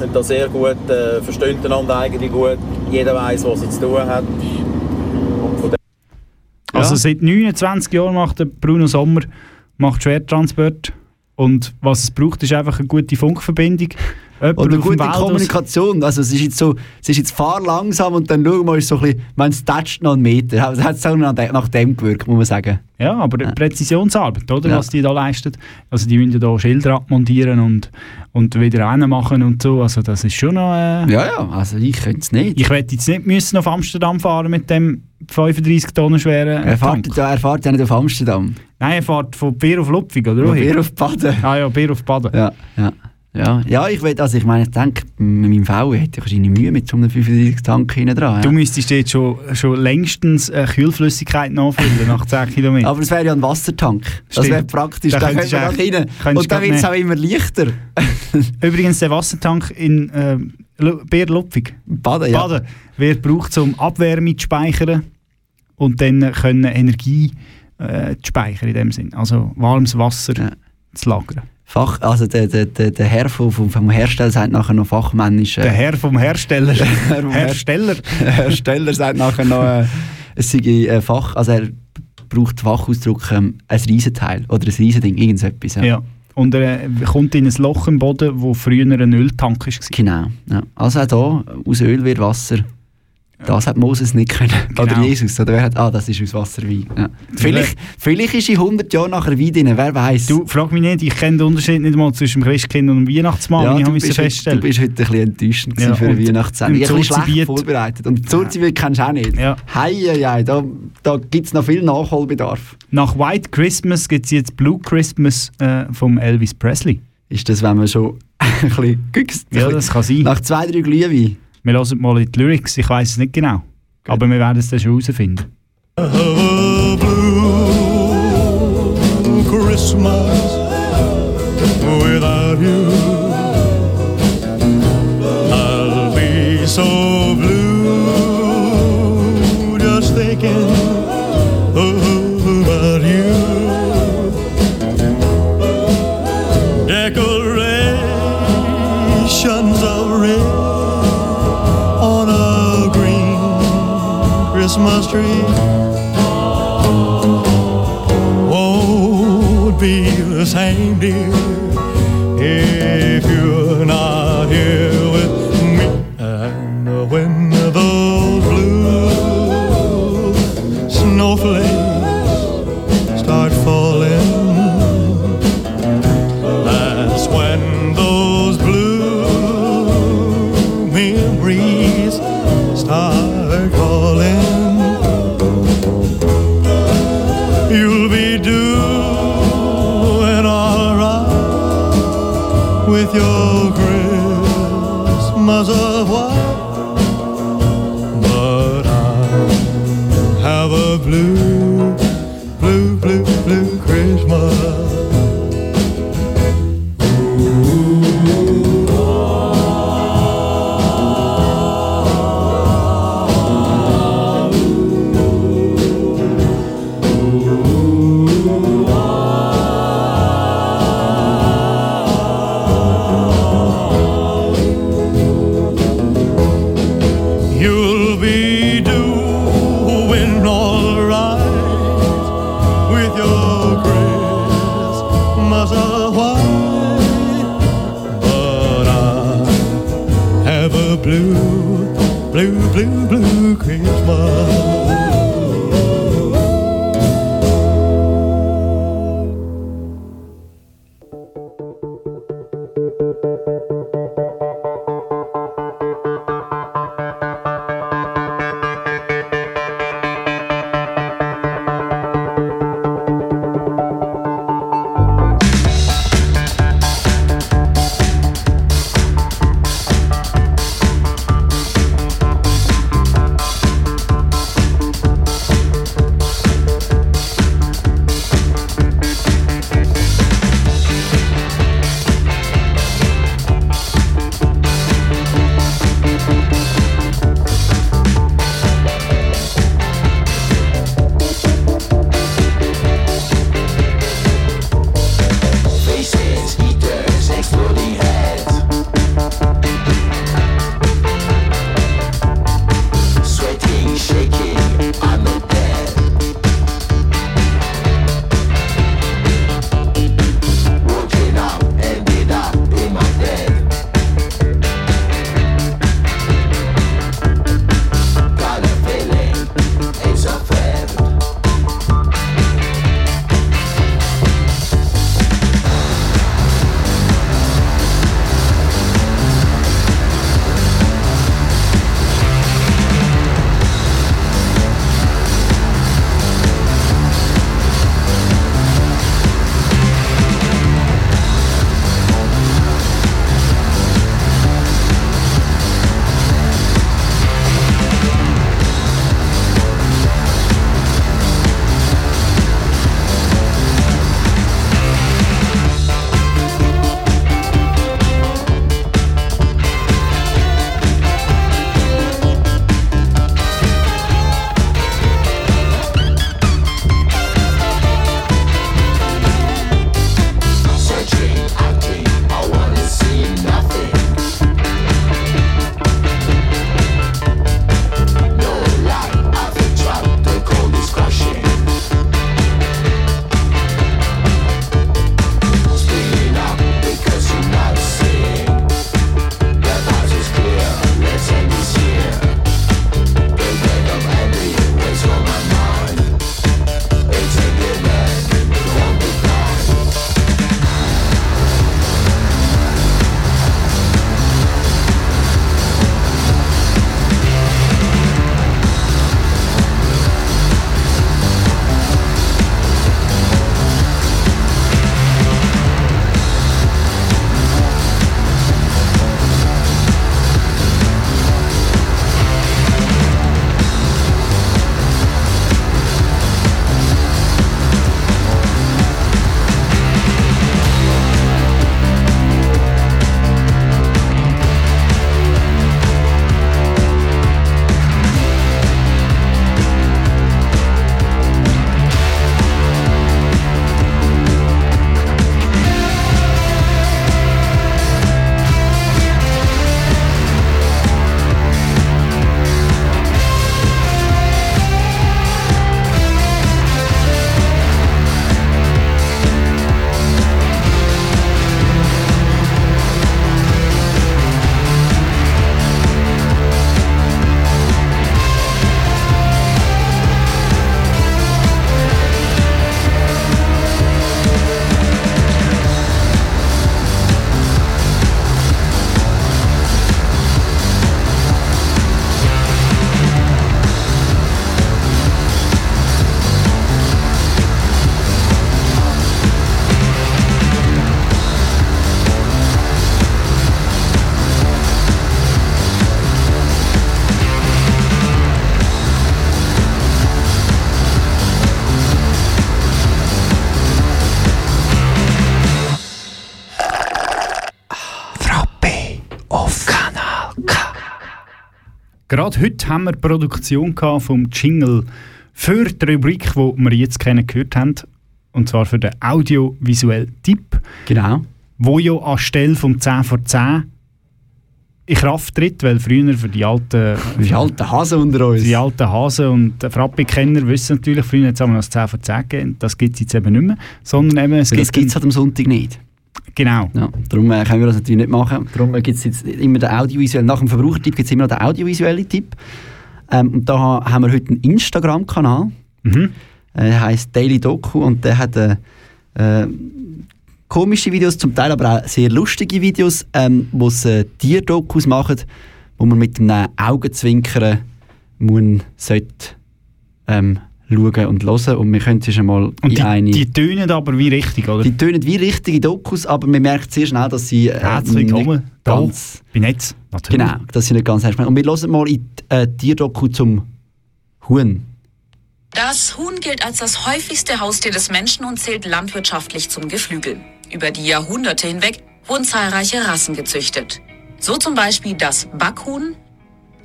sind da sehr gut, äh, verstehen einander eigentlich gut. Jeder weiß, was er zu tun hat. Also seit 29 Jahren macht der Bruno Sommer macht Schwertransport. Und was es braucht, ist einfach eine gute Funkverbindung. Oder gute Kommunikation. Also es ist jetzt so, es ist jetzt fahr langsam und dann schau mal, ist so ein bisschen, wenn es tätscht noch einen Meter. Also, Es hat auch nach nach dem gewirkt, muss man sagen. Ja, aber Präzisionsarbeit, oder? Ja. Was die da leisten. Also die müssen ja da Schilder abmontieren und, und wieder machen und so. Also das ist schon noch... Äh, Ja, ja, also ich könnte es nicht. Ich werde jetzt nicht müssen auf Amsterdam fahren mit dem 35 Tonnen schweren Er Tank. fährt, ja, er fährt ja nicht auf Amsterdam. Nein, er fährt von Bier auf Lupfig, oder? Von? Bier auf Baden. Ah ja, Bier auf Baden. Ja, ja. Ja, ja ich, will, also ich meine, ich denke, mit meinem VW hätte ich wahrscheinlich Mühe mit so einem 35 Tank hinten dran. Du Ja. müsstest jetzt schon, schon längstens äh, Kühlflüssigkeit nachfüllen nach 10 Kilometern. Aber es wäre ja ein Wassertank. Das Stimmt. wäre praktisch. Da Da, du nach eigentlich- rein. Und dann wird es auch immer leichter. (laughs) (laughs) Übrigens, der Wassertank in äh, Lu- Bärlupfig, Baden, ja. Baden wird gebraucht, um Abwärme zu speichern und dann äh, können Energie äh, zu speichern in dem Sinn. Also warmes Wasser zu lagern. Fach, also der, der, der, der Herr vom, vom, Hersteller sagt nachher noch fachmännisch. Äh, Der Herr vom Hersteller. (laughs) Herr vom Hersteller. Der (laughs) Hersteller sagt nachher noch, äh, es sei äh, Fach, also er braucht Fachausdruck ähm, ein Riesenteil oder ein Riesending, irgend so etwas. Ja. Ja. Und er äh, kommt in ein Loch im Boden, wo früher ein Öltank war. Genau. Ja. Also auch hier, aus Öl wird Wasser. Das hat Moses nicht können. (laughs) Oder Genau. Jesus. Oder wer hat, ah, das ist aus Wasser Wein. Ja. Vielleicht, vielleicht ist in 100 Jahren nachher Wein drin, wer weiß. Du, frag mich nicht, ich kenne den Unterschied nicht mal zwischen dem Christkind und dem Weihnachtsmann, ja, ich du, habe heute, feststellen. du bist heute ein bisschen enttäuschend Ja, für eine Weihnachtssendung. Ich bisschen schlecht vorbereitet. Und Zurzibiet kennst du auch nicht. Ja. Hei, hei, hei, da, da gibt es noch viel Nachholbedarf. Nach White Christmas gibt es jetzt Blue Christmas äh, vom Elvis Presley. Ist das, wenn man schon (laughs) ein bisschen güchst? Ja, das kann sein. Nach zwei, drei Glühwein. Wir hören mal in die Lyrics, ich weiß es nicht genau. Aber wir werden es dann schon herausfinden. Christmas without you. Christmas tree. won't be the same, dear, if you're not here Yo. Gerade heute haben wir die Produktion vom Jingle für die Rubrik, die wir jetzt kennen gehört haben. Und zwar für den audiovisuellen Tipp. Genau. Wo ja anstelle vom 10 vor 10 in Kraft tritt, weil früher für die alten... Die alten Hasen unter uns. Die alten Hasen und Frappi-Kenner wissen natürlich, früher hat es einmal das 10 vor 10 gegeben. Das gibt es jetzt eben nicht mehr. Sondern eben, es das gibt gibt es halt am Sonntag nicht. Genau. Ja, darum äh, können wir das natürlich nicht machen. Darum gibt es jetzt immer den audiovisuellen, nach dem Verbrauchertipp gibt es immer noch den audiovisuellen Tipp. Ähm, und da ha- haben wir heute einen Instagram-Kanal. Mhm. Äh, der heisst Daily Doku und der hat äh, äh, komische Videos, zum Teil aber auch sehr lustige Videos, ähm, wo sie äh, Tierdokus machen, wo man mit einem Augenzwinkern muss, sollte, ähm, schauen und hören. Und wir können es schon mal Und in die, eine... die tönen aber wie richtig, oder? Die tönen wie richtige Dokus, aber man merkt sehr schnell, dass sie äh, Herzlich nicht willkommen. Da, ganz... Bei Netz, natürlich. Genau, dass sie nicht ganz ernst. Und wir hören mal in die äh, Tierdoku zum Huhn. Das Huhn gilt als das häufigste Haustier des Menschen und zählt landwirtschaftlich zum Geflügel. Über die Jahrhunderte hinweg wurden zahlreiche Rassen gezüchtet. So zum Beispiel das Backhuhn,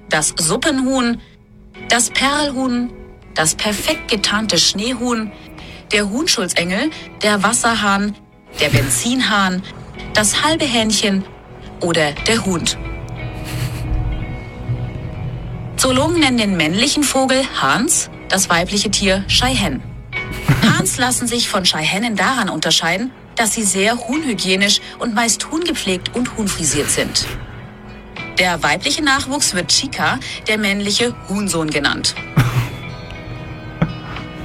das Suppenhuhn, das Perlhuhn, das perfekt getarnte Schneehuhn, der Huhnschulzengel, der Wasserhahn, der Benzinhahn, das halbe Hähnchen oder der Hund. Zoologen nennen den männlichen Vogel Hans, das weibliche Tier Scheihen. Hahns (laughs) lassen sich von Scheihennen daran unterscheiden, dass sie sehr huhnhygienisch und meist huhngepflegt und huhnfrisiert sind. Der weibliche Nachwuchs wird Chica, der männliche Huhnsohn genannt. (laughs)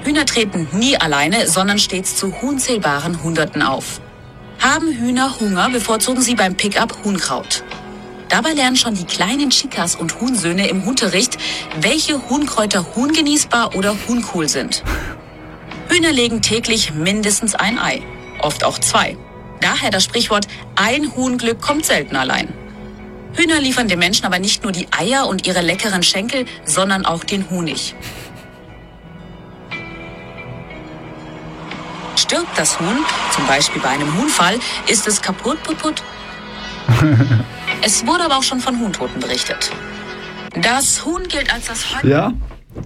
Hühner treten nie alleine, sondern stets zu unzählbaren Hunderten auf. Haben Hühner Hunger, bevorzugen sie beim Pickup Huhnkraut. Dabei lernen schon die kleinen Chicas und Huhnsöhne im Unterricht, welche Huhnkräuter huhngenießbar oder huhncool sind. Hühner legen täglich mindestens ein Ei, oft auch zwei. Daher das Sprichwort, ein Huhnglück kommt selten allein. Hühner liefern dem Menschen aber nicht nur die Eier und ihre leckeren Schenkel, sondern auch den Honig. Stirbt das Huhn, zum Beispiel bei einem Huhnfall, ist es kaputt, put, put. (laughs) Es wurde aber auch schon von Huhntoten berichtet. Das Huhn gilt als das Heu Ja,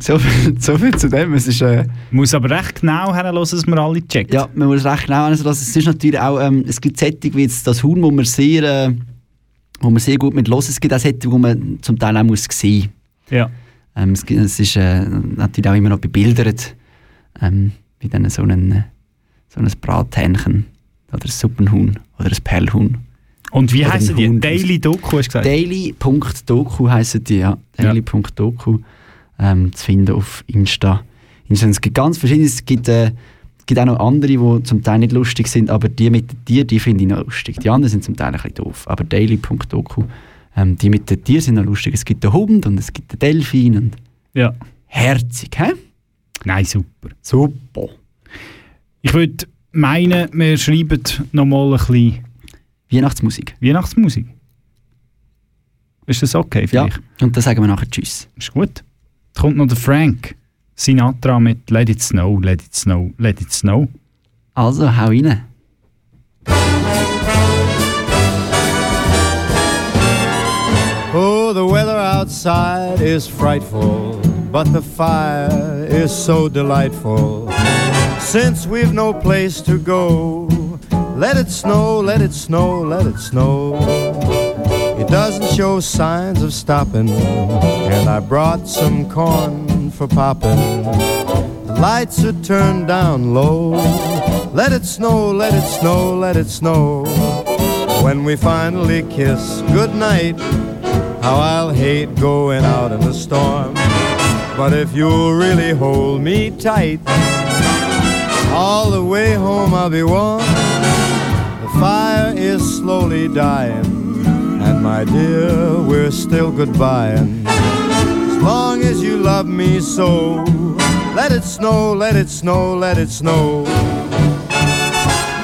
so viel, so viel zu dem. Es ist, äh, muss aber recht genau herhören, dass wir alle checken. Ja, man muss recht genau also das, Es ist natürlich auch, ähm, es gibt Sättig wie jetzt das Huhn, wo man sehr, äh, wo man sehr gut mit los. Es gibt auch Sättig, wo man zum Teil auch muss sehen. Ja. Ähm, es, gibt- es ist äh, natürlich auch immer noch bebildert, ähm, wie dann so ein, so ein Brathähnchen oder ein Suppenhuhn oder ein Perlhuhn. Und wie heissen die? Daily Doku, hast du gesagt? Daily.doku heissen die, ja. Daily.doku ähm, zu finden auf Insta. Insta. Es gibt ganz verschiedene, es gibt, äh, es gibt auch noch andere, die zum Teil nicht lustig sind, aber die mit den Tieren, die finde ich noch lustig. Die anderen sind zum Teil ein bisschen doof. Aber Daily.doku, ähm, die mit den Tieren sind noch lustig. Es gibt den Hund und es gibt den Delfin und Ja. herzig, hä? Nein, super. Super. Ich würde meinen, wir schreiben nochmal ein bisschen Weihnachtsmusik. Weihnachtsmusik. Ist das okay für Ja, dich? und dann sagen wir nachher Tschüss. Ist gut. Jetzt kommt noch der Frank Sinatra mit Let It Snow, Let It Snow, Let It Snow. Also, hau rein. Oh, the weather outside is frightful, but the fire is so delightful. Since we've no place to go, let it snow, let it snow, let it snow. It doesn't show signs of stopping, and I brought some corn for popping. The lights are turned down low. Let it snow, let it snow, let it snow. When we finally kiss goodnight, how I'll hate going out in the storm. But if you'll really hold me tight, all the way home I'll be warm. The fire is slowly dying, and my dear, we're still goodbying. As long as you love me so, let it snow, let it snow, let it snow.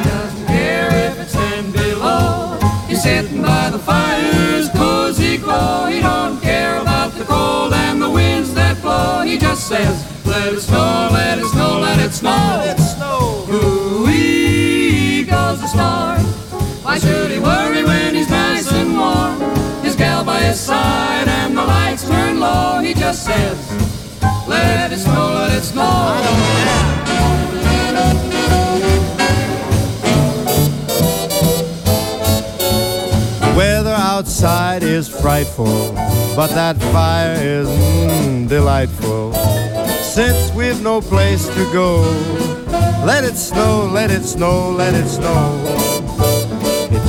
Doesn't care if it's ten below. He's sitting by the fire's cozy glow. He don't care about the cold and the winds that blow. He just says, let it snow, let it snow, let it snow. Let it snow. His side and the lights turn low. He just says, let it snow, let it snow. I don't Weather outside is frightful, but that fire is mm, delightful. Since we've no place to go, let it snow, let it snow, let it snow.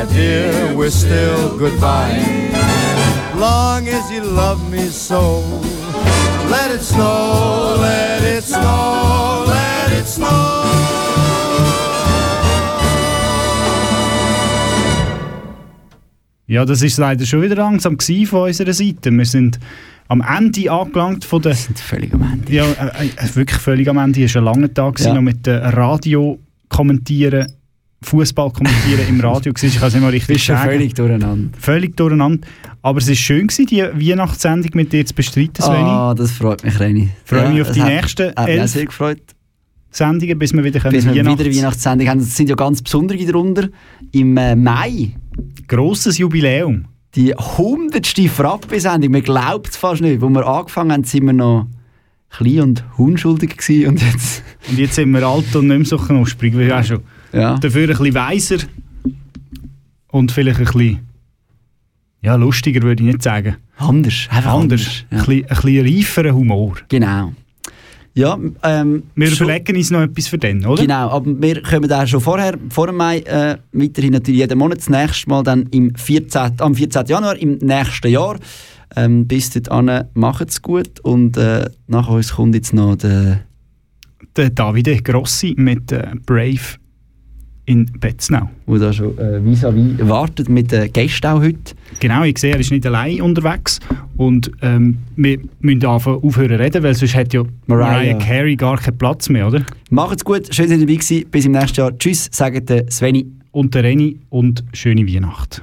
my dear, we're still goodbye. Long as you love me so, let it snow, let it snow, let it snow. Ja, das ist leider schon wieder langsam von unserer Seite. Wir sind am Ende angelangt von der... Wir sind völlig am Ende. Ja, äh, äh, wirklich völlig am Ende. Es war ein langer Tag, Ja. noch mit dem Radio kommentieren, Fußball kommentieren im Radio. (laughs) gewesen. Ich kann es nicht mal richtig Bist schon sagen. völlig durcheinander. Völlig durcheinander. Aber es war schön, gewesen, die Weihnachtssendung mit dir zu bestreiten, Sveni. Ah, das freut mich, Reni. Freue mich auf die hat- nächsten hat elf sehr gefreut. Sendungen, bis wir wieder können Bis wir Weihnachts- wieder Weihnachtssendung haben. Es sind ja ganz besondere darunter. Im äh, Mai. Grosses Jubiläum. Die 100. Frappe-Sendung. Man glaubt es fast nicht. Wo wir angefangen haben, sind wir noch klein und unschuldig gewesen. Und jetzt... Und jetzt sind wir alt und nicht mehr so knusprig wie auch schon. Ja. Dafür ein bisschen weiser und vielleicht ein bisschen ja, lustiger würde ich nicht sagen. Anders. Einfach anders. anders, Ein, bisschen, ein bisschen reiferer Humor. Genau. Ja, ähm, Wir überlegen uns noch etwas für den, oder? Genau, aber wir kommen auch schon vorher, vor dem Mai, äh, weiterhin natürlich jeden Monat, das nächste Mal dann im 14, am 14. Januar im nächsten Jahr. Ähm, bis dahin, macht es gut und äh, nach uns kommt jetzt noch der... Der Davide Grossi mit äh, Brave in Betznau. Wo da schon äh, vis-à-vis wartet mit den Gästen auch heute. Genau, ich sehe, er ist nicht allein unterwegs und ähm, wir müssen anfangen aufhören zu reden, weil sonst hat ja Mariah. Mariah Carey gar keinen Platz mehr, oder? Macht's gut, schön, dass ihr dabei gewesen. Bis im nächsten Jahr. Tschüss, sagt der Sveni. Und der Reni und schöne Weihnacht.